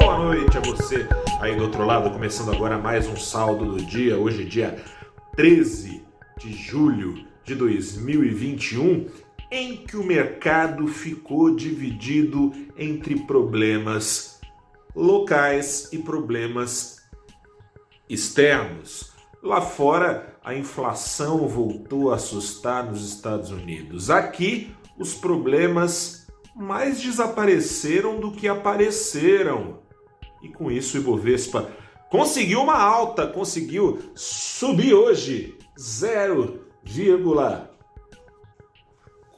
Boa noite a você aí do outro lado, começando agora mais um saldo do dia. Hoje, dia 13 de julho de 2021, em que o mercado ficou dividido entre problemas locais e problemas externos. Lá fora, a inflação voltou a assustar nos Estados Unidos. Aqui, os problemas mais desapareceram do que apareceram. E com isso, o Ibovespa conseguiu uma alta, conseguiu subir hoje 0,45%,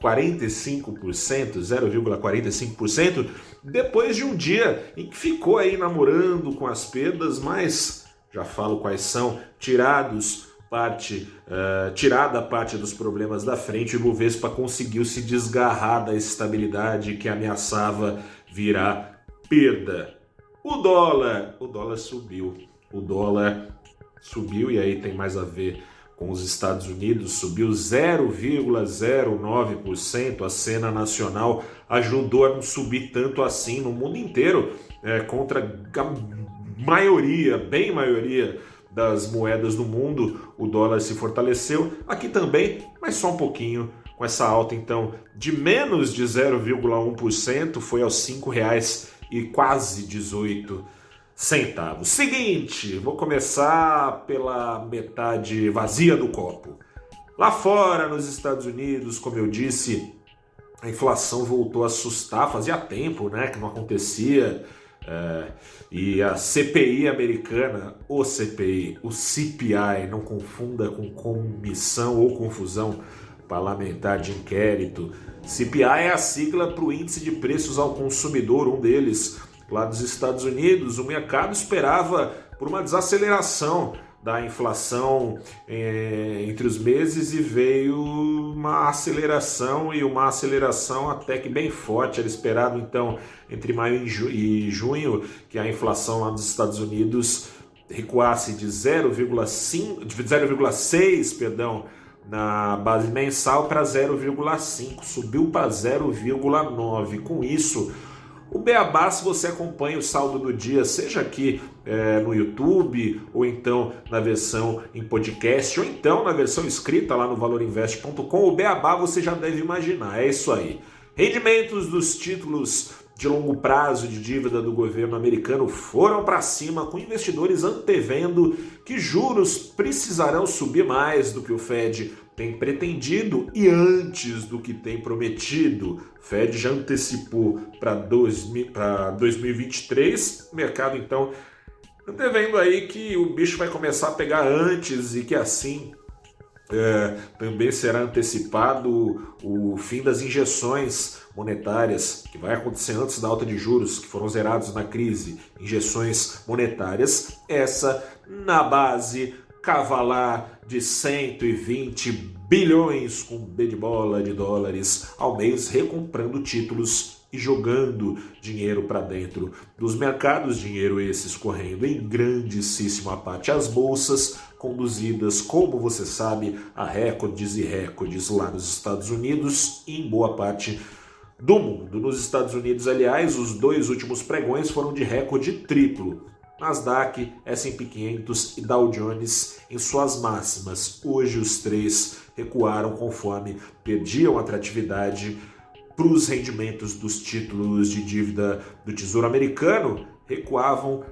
0,45%, depois de um dia em que ficou aí namorando com as perdas, mas já falo quais são, tirados parte, uh, tirada parte dos problemas da frente, o Ibovespa conseguiu se desgarrar da estabilidade que ameaçava virar perda. O dólar, o dólar subiu, o dólar subiu e aí tem mais a ver com os Estados Unidos, subiu 0,09%. A cena nacional ajudou a não subir tanto assim no mundo inteiro, é, contra a maioria, bem maioria das moedas do mundo, o dólar se fortaleceu. Aqui também, mas só um pouquinho. Com essa alta, então, de menos de 0,1%, foi aos R$ 5,00 e quase 18 centavos. Seguinte, vou começar pela metade vazia do copo. Lá fora, nos Estados Unidos, como eu disse, a inflação voltou a assustar, fazia tempo né, que não acontecia. É, e a CPI americana, o CPI, o CPI, não confunda com comissão ou confusão parlamentar de inquérito. CPI é a sigla para o índice de preços ao consumidor, um deles lá dos Estados Unidos. O mercado esperava por uma desaceleração da inflação é, entre os meses e veio uma aceleração e uma aceleração até que bem forte. Era esperado então entre maio e, ju junho que a inflação lá dos Estados Unidos recuasse de 0,5, 0,6, perdão, na base mensal para 0,5, subiu para 0,9. Com isso, o Beabá, se você acompanha o saldo do dia, seja aqui é, no YouTube, ou então na versão em podcast, ou então na versão escrita lá no valorinvest.com, o Beabá você já deve imaginar, é isso aí. Rendimentos dos títulos de longo prazo de dívida do governo americano foram para cima, com investidores antevendo que juros precisarão subir mais do que o Fed tem pretendido e antes do que tem prometido. Fed já antecipou para 2023, o mercado então antevendo aí que o bicho vai começar a pegar antes e que assim é, também será antecipado o fim das injeções monetárias, que vai acontecer antes da alta de juros, que foram zerados na crise, injeções monetárias, essa na base cavalar de 120 bilhões com B de bola de dólares ao mês, recomprando títulos e jogando dinheiro para dentro dos mercados, dinheiro esses correndo em grandíssima parte. Às bolsas, conduzidas, como você sabe, a recordes e recordes lá nos Estados Unidos e em boa parte do mundo. Nos Estados Unidos, aliás, os dois últimos pregões foram de recorde triplo. Nasdaq, S&P 500 e Dow Jones em suas máximas. Hoje os três recuaram conforme perdiam atratividade para os rendimentos dos títulos de dívida do Tesouro Americano, recuavam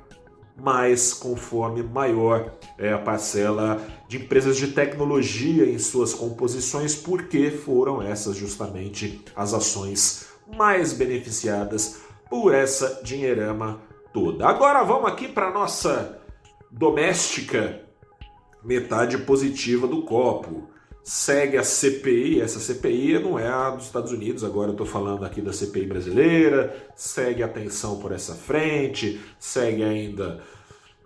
mais conforme maior é a parcela de empresas de tecnologia em suas composições, porque foram essas justamente as ações mais beneficiadas por essa dinheirama toda. Agora vamos aqui para nossa doméstica metade positiva do copo. Segue a CPI, essa CPI não é a dos Estados Unidos, agora eu estou falando aqui da CPI brasileira, segue a tensão por essa frente, segue ainda,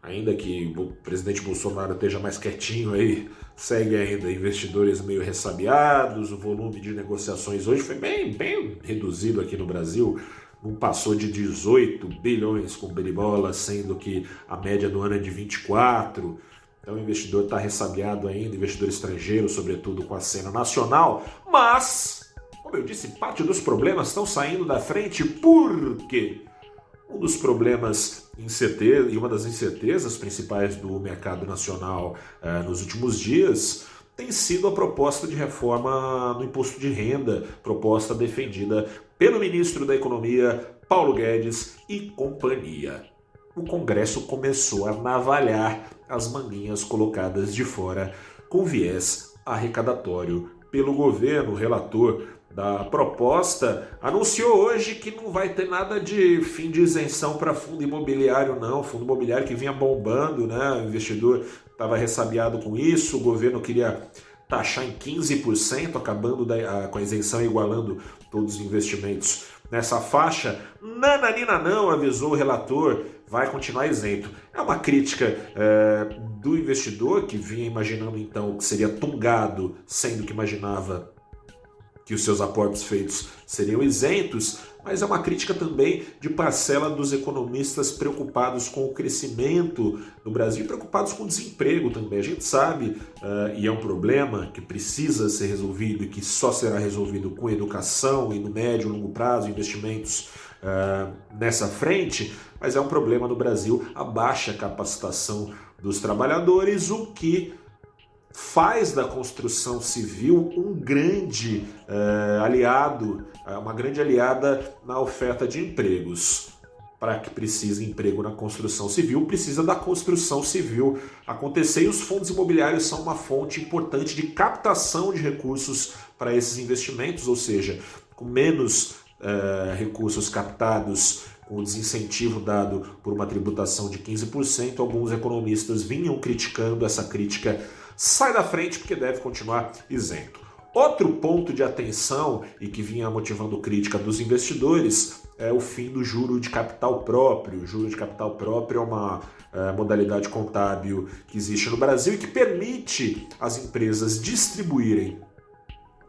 ainda que o presidente Bolsonaro esteja mais quietinho aí, segue ainda investidores meio ressabiados, o volume de negociações hoje foi bem, bem reduzido aqui no Brasil, não passou de 18 bilhões com beribola, sendo que a média do ano é de 24. Então o investidor está ressabiado ainda, investidor estrangeiro, sobretudo com a cena nacional, mas, como eu disse, parte dos problemas estão saindo da frente porque Um dos problemas incerteza, e uma das incertezas principais do mercado nacional eh, nos últimos dias tem sido a proposta de reforma no imposto de renda, proposta defendida pelo ministro da Economia, Paulo Guedes e companhia. O Congresso começou a navalhar as manguinhas colocadas de fora com viés arrecadatório pelo governo. O relator da proposta anunciou hoje que não vai ter nada de fim de isenção para fundo imobiliário, não. Fundo imobiliário que vinha bombando, né? O investidor estava ressabiado com isso, o governo queria taxar em 15%, acabando da, a, com a isenção igualando todos os investimentos nessa faixa. Nananina não, avisou o relator, vai continuar isento. É uma crítica é, do investidor que vinha imaginando então que seria tungado, sendo que imaginava que os seus aportes feitos seriam isentos, mas é uma crítica também de parcela dos economistas preocupados com o crescimento no Brasil preocupados com o desemprego também. A gente sabe, uh, e é um problema que precisa ser resolvido e que só será resolvido com educação e no médio e longo prazo, investimentos uh, nessa frente, mas é um problema no Brasil a baixa capacitação dos trabalhadores, o que faz da construção civil um grande uh, aliado, uh, uma grande aliada na oferta de empregos. Para que precise emprego na construção civil, precisa da construção civil acontecer e os fundos imobiliários são uma fonte importante de captação de recursos para esses investimentos, ou seja, com menos uh, recursos captados com desincentivo dado por uma tributação de 15%, alguns economistas vinham criticando essa crítica sai da frente porque deve continuar isento. Outro ponto de atenção e que vinha motivando crítica dos investidores é o fim do juro de capital próprio. O juro de capital próprio é uma é, modalidade contábil que existe no Brasil e que permite às empresas distribuírem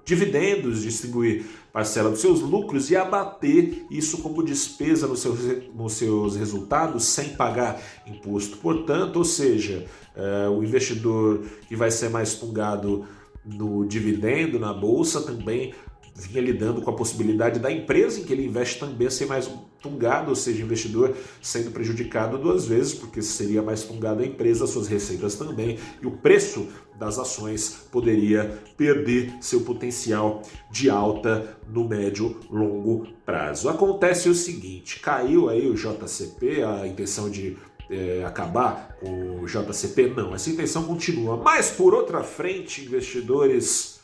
dividendos, distribuir parcela dos seus lucros e abater isso como despesa nos seus, nos seus resultados sem pagar imposto. Portanto, ou seja, é, o investidor que vai ser mais tungado no dividendo, na bolsa, também vinha lidando com a possibilidade da empresa em que ele investe também ser mais tungado, ou seja, investidor sendo prejudicado duas vezes, porque seria mais tungado a empresa, suas receitas também, e o preço das ações poderia perder seu potencial de alta no médio longo prazo. Acontece o seguinte, caiu aí o JCP, a intenção de é, acabar com o JCP, não, essa intenção continua. Mas por outra frente, investidores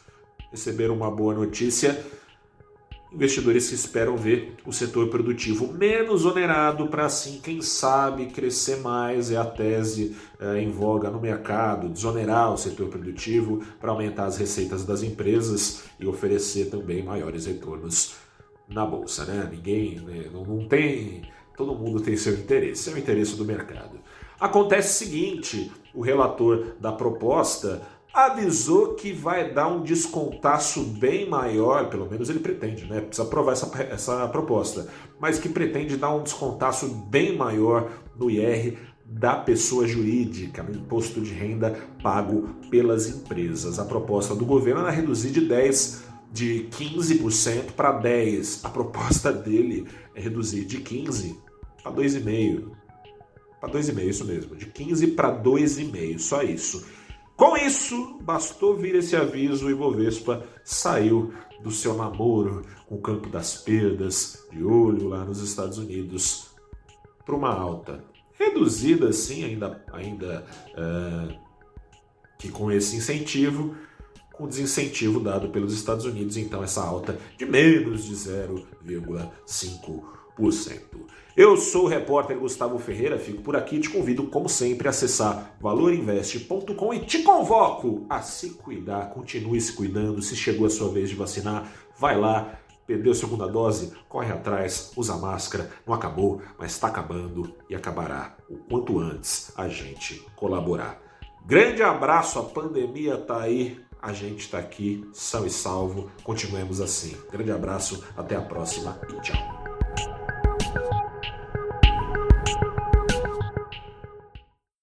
receberam uma boa notícia. Investidores que esperam ver o setor produtivo menos onerado para assim, quem sabe, crescer mais é a tese é, em voga no mercado, desonerar o setor produtivo para aumentar as receitas das empresas e oferecer também maiores retornos na bolsa, né? Ninguém né, não, não tem Todo mundo tem seu interesse, é o interesse do mercado. Acontece o seguinte: o relator da proposta avisou que vai dar um descontaço bem maior, pelo menos ele pretende, né? Precisa aprovar essa, essa proposta, mas que pretende dar um descontaço bem maior no IR da pessoa jurídica, no imposto de renda pago pelas empresas. A proposta do governo é reduzir de 10 de 15% para 10. A proposta dele é reduzir de 15 para 2,5. Para 2,5, isso mesmo. De 15 para 2,5, só isso. Com isso, bastou vir esse aviso, o Ibovespa saiu do seu namoro com o campo das perdas, de olho lá nos Estados Unidos, para uma alta. Reduzida, sim, ainda, ainda é, que com esse incentivo, com o desincentivo dado pelos Estados Unidos, então essa alta de menos de 0,5%. Eu sou o repórter Gustavo Ferreira, fico por aqui te convido, como sempre, a acessar valorinvest.com e te convoco a se cuidar, continue se cuidando. Se chegou a sua vez de vacinar, vai lá, perdeu a segunda dose, corre atrás, usa máscara, não acabou, mas está acabando e acabará o quanto antes a gente colaborar. Grande abraço, a pandemia tá aí, a gente está aqui, são e salvo. Continuemos assim. Grande abraço, até a próxima e tchau.